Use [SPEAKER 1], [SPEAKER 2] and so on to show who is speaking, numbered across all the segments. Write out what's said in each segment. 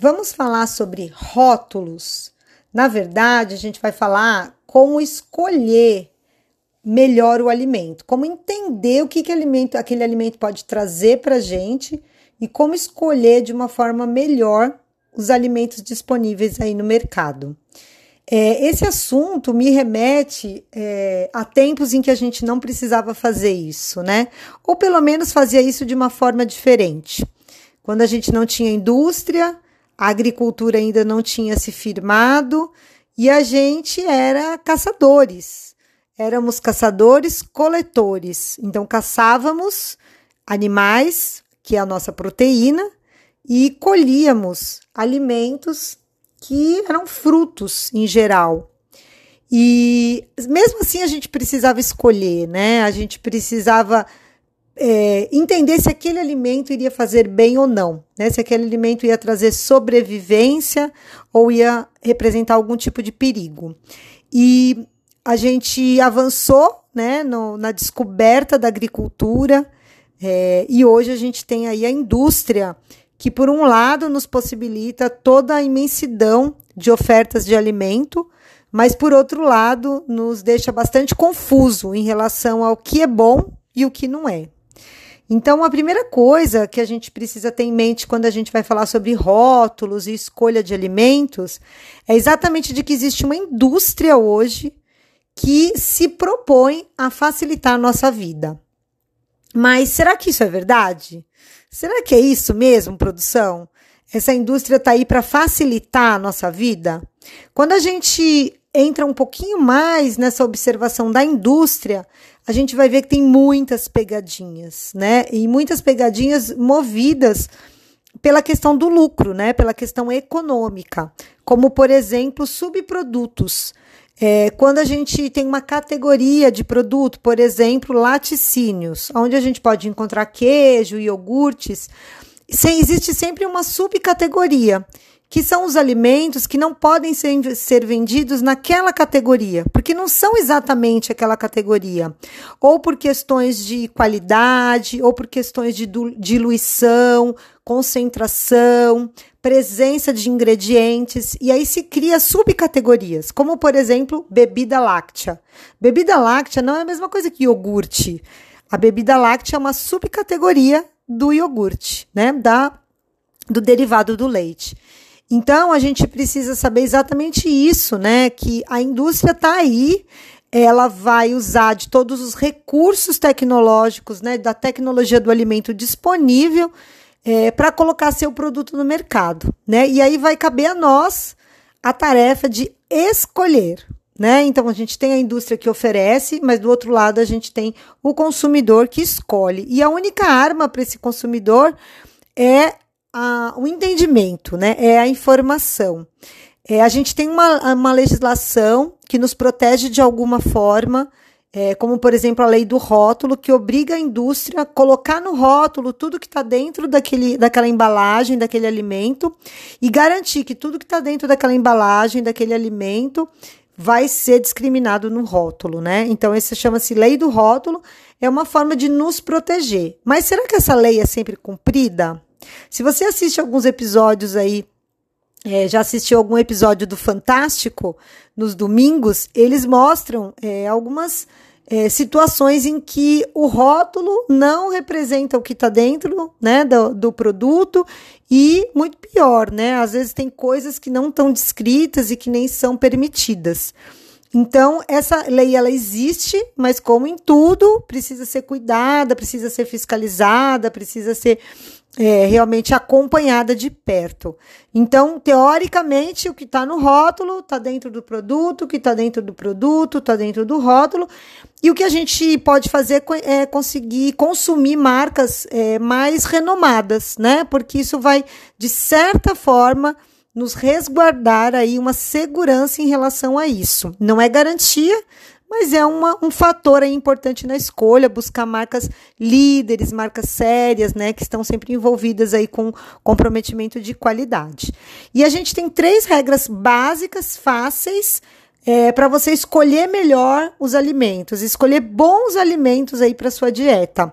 [SPEAKER 1] Vamos falar sobre rótulos. Na verdade, a gente vai falar como escolher melhor o alimento, como entender o que, que alimento, aquele alimento pode trazer para a gente e como escolher de uma forma melhor os alimentos disponíveis aí no mercado. É, esse assunto me remete é, a tempos em que a gente não precisava fazer isso, né? Ou pelo menos fazia isso de uma forma diferente. Quando a gente não tinha indústria, a agricultura ainda não tinha se firmado e a gente era caçadores. Éramos caçadores-coletores. Então, caçávamos animais, que é a nossa proteína, e colhíamos alimentos que eram frutos em geral. E mesmo assim a gente precisava escolher, né? A gente precisava é, entender se aquele alimento iria fazer bem ou não, né? Se aquele alimento ia trazer sobrevivência ou ia representar algum tipo de perigo. E a gente avançou, né, no, na descoberta da agricultura é, e hoje a gente tem aí a indústria que, por um lado, nos possibilita toda a imensidão de ofertas de alimento, mas, por outro lado, nos deixa bastante confuso em relação ao que é bom e o que não é. Então, a primeira coisa que a gente precisa ter em mente quando a gente vai falar sobre rótulos e escolha de alimentos é exatamente de que existe uma indústria hoje que se propõe a facilitar a nossa vida. Mas será que isso é verdade? Será que é isso mesmo, produção? Essa indústria está aí para facilitar a nossa vida? Quando a gente entra um pouquinho mais nessa observação da indústria, a gente vai ver que tem muitas pegadinhas, né? E muitas pegadinhas movidas pela questão do lucro, né? Pela questão econômica, como por exemplo subprodutos. É, quando a gente tem uma categoria de produto, por exemplo, laticínios, onde a gente pode encontrar queijo, iogurtes, existe sempre uma subcategoria, que são os alimentos que não podem ser, ser vendidos naquela categoria, porque não são exatamente aquela categoria, ou por questões de qualidade, ou por questões de diluição, concentração, presença de ingredientes, e aí se cria subcategorias, como por exemplo, bebida láctea. Bebida láctea não é a mesma coisa que iogurte. A bebida láctea é uma subcategoria do iogurte, né? Da, do derivado do leite. Então a gente precisa saber exatamente isso, né? Que a indústria está aí, ela vai usar de todos os recursos tecnológicos, né? Da tecnologia do alimento disponível é, para colocar seu produto no mercado, né? E aí vai caber a nós a tarefa de escolher, né? Então a gente tem a indústria que oferece, mas do outro lado a gente tem o consumidor que escolhe. E a única arma para esse consumidor é a, o entendimento, né? É a informação. É, a gente tem uma, uma legislação que nos protege de alguma forma é, como por exemplo a lei do rótulo, que obriga a indústria a colocar no rótulo tudo que está dentro daquele, daquela embalagem, daquele alimento, e garantir que tudo que está dentro daquela embalagem, daquele alimento, vai ser discriminado no rótulo, né? Então, esse chama-se lei do rótulo, é uma forma de nos proteger. Mas será que essa lei é sempre cumprida? Se você assiste alguns episódios aí é, já assistiu algum episódio do Fantástico nos domingos, eles mostram é, algumas é, situações em que o rótulo não representa o que está dentro né, do, do, produto e, muito pior, né, às vezes tem coisas que não estão descritas e que nem são permitidas. Então, essa lei ela existe, mas como em tudo, precisa ser cuidada, precisa ser fiscalizada, precisa ser é, realmente acompanhada de perto. Então, teoricamente, o que está no rótulo está dentro do produto, o que está dentro do produto está dentro do rótulo. E o que a gente pode fazer é conseguir consumir marcas é, mais renomadas, né? Porque isso vai, de certa forma, nos resguardar aí uma segurança em relação a isso. Não é garantia, mas é uma, um fator importante na escolha, buscar marcas líderes, marcas sérias, né, que estão sempre envolvidas aí com comprometimento de qualidade. E a gente tem três regras básicas, fáceis, é, para você escolher melhor os alimentos, escolher bons alimentos aí para sua dieta.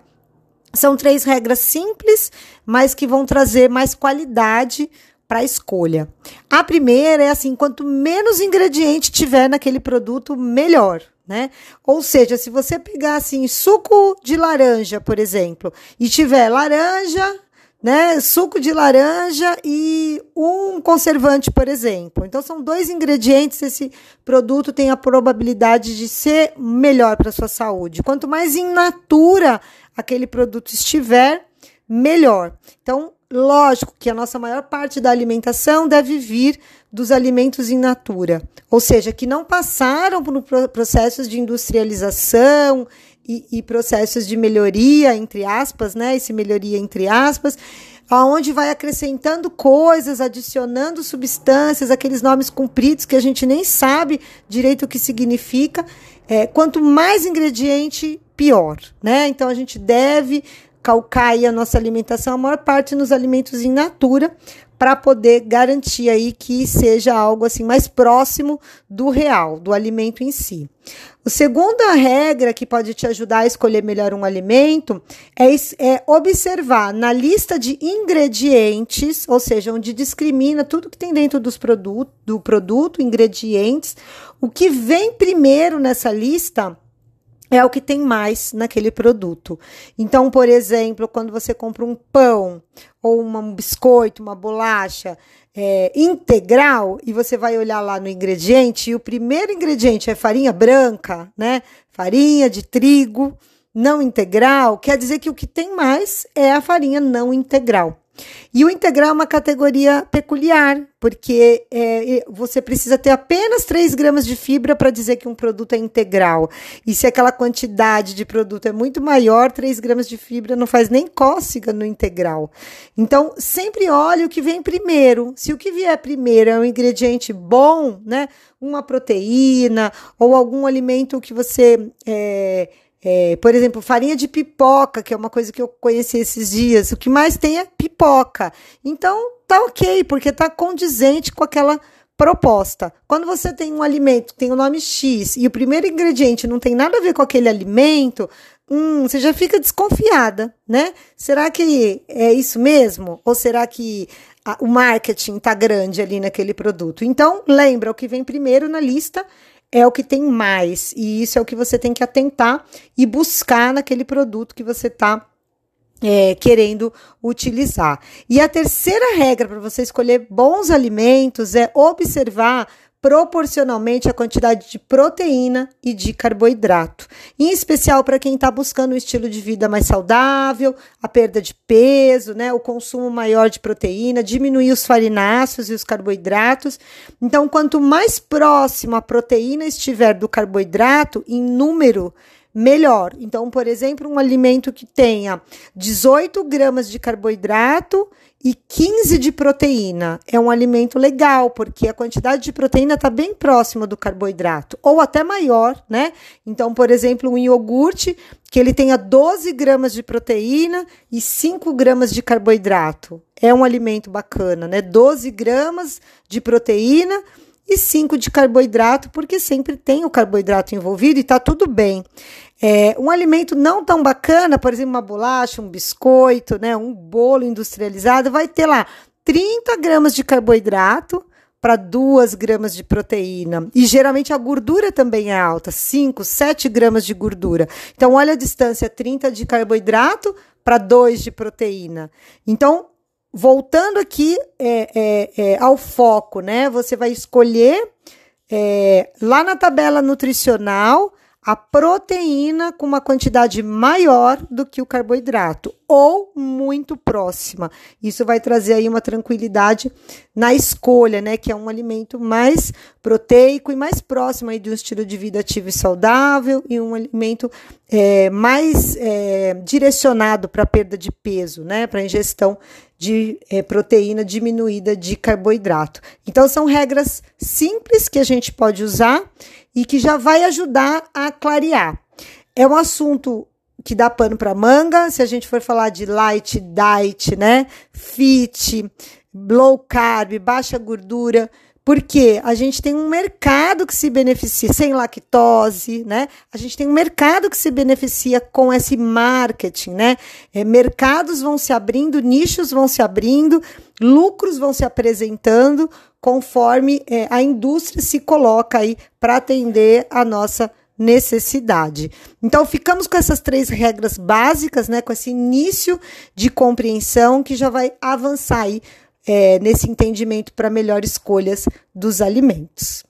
[SPEAKER 1] São três regras simples, mas que vão trazer mais qualidade para escolha. A primeira é assim: quanto menos ingrediente tiver naquele produto, melhor. Né? Ou seja, se você pegar assim suco de laranja, por exemplo, e tiver laranja, né, suco de laranja e um conservante, por exemplo. Então são dois ingredientes, esse produto tem a probabilidade de ser melhor para sua saúde. Quanto mais in natura aquele produto estiver, melhor. Então, lógico que a nossa maior parte da alimentação deve vir dos alimentos in natura, ou seja, que não passaram por processos de industrialização e, e processos de melhoria, entre aspas, né? Esse melhoria entre aspas, aonde vai acrescentando coisas, adicionando substâncias, aqueles nomes compridos que a gente nem sabe direito o que significa. É, quanto mais ingrediente, pior, né? Então a gente deve calcar aí a nossa alimentação, a maior parte nos alimentos in natura, para poder garantir aí que seja algo assim mais próximo do real, do alimento em si. A segunda regra que pode te ajudar a escolher melhor um alimento é, é observar na lista de ingredientes, ou seja, onde discrimina tudo que tem dentro dos produto, do produto, ingredientes, o que vem primeiro nessa lista é o que tem mais naquele produto. Então, por exemplo, quando você compra um pão ou um biscoito, uma bolacha é, integral e você vai olhar lá no ingrediente e o primeiro ingrediente é farinha branca, né? Farinha de trigo não integral, quer dizer que o que tem mais é a farinha não integral. E o integral é uma categoria peculiar, porque é, você precisa ter apenas 3 gramas de fibra para dizer que um produto é integral. E se aquela quantidade de produto é muito maior, 3 gramas de fibra não faz nem cócega no integral. Então, sempre olhe o que vem primeiro. Se o que vier primeiro é um ingrediente bom, né? Uma proteína ou algum alimento que você. É, é, por exemplo, farinha de pipoca, que é uma coisa que eu conheci esses dias. O que mais tem é pipoca. Então, tá ok, porque tá condizente com aquela proposta. Quando você tem um alimento que tem o nome X e o primeiro ingrediente não tem nada a ver com aquele alimento, hum, você já fica desconfiada, né? Será que é isso mesmo? Ou será que a, o marketing tá grande ali naquele produto? Então, lembra, o que vem primeiro na lista é o que tem mais. E isso é o que você tem que atentar e buscar naquele produto que você está é, querendo utilizar. E a terceira regra para você escolher bons alimentos é observar proporcionalmente a quantidade de proteína e de carboidrato. Em especial para quem está buscando um estilo de vida mais saudável, a perda de peso, né, o consumo maior de proteína, diminuir os farináceos e os carboidratos. Então, quanto mais próximo a proteína estiver do carboidrato em número, melhor. Então, por exemplo, um alimento que tenha 18 gramas de carboidrato e 15 de proteína é um alimento legal, porque a quantidade de proteína está bem próxima do carboidrato, ou até maior, né? Então, por exemplo, um iogurte que ele tenha 12 gramas de proteína e 5 gramas de carboidrato. É um alimento bacana, né? 12 gramas de proteína e 5 de carboidrato, porque sempre tem o carboidrato envolvido e está tudo bem. É, um alimento não tão bacana, por exemplo, uma bolacha, um biscoito, né, um bolo industrializado, vai ter lá 30 gramas de carboidrato para 2 gramas de proteína. E geralmente a gordura também é alta, 5, 7 gramas de gordura. Então, olha a distância: 30 de carboidrato para 2 de proteína. Então, voltando aqui é, é, é, ao foco, né? Você vai escolher é, lá na tabela nutricional a proteína com uma quantidade maior do que o carboidrato ou muito próxima. Isso vai trazer aí uma tranquilidade na escolha, né, que é um alimento mais proteico e mais próximo aí de um estilo de vida ativo e saudável e um alimento é, mais é, direcionado para perda de peso, né, para ingestão de é, proteína diminuída de carboidrato. Então são regras simples que a gente pode usar e que já vai ajudar a clarear. É um assunto que dá pano para manga, se a gente for falar de light diet, né? Fit, low carb, baixa gordura, Porque a gente tem um mercado que se beneficia sem lactose, né? A gente tem um mercado que se beneficia com esse marketing, né? É, mercados vão se abrindo, nichos vão se abrindo, lucros vão se apresentando conforme é, a indústria se coloca aí para atender a nossa necessidade. Então, ficamos com essas três regras básicas, né? Com esse início de compreensão que já vai avançar aí é, nesse entendimento para melhores escolhas dos alimentos.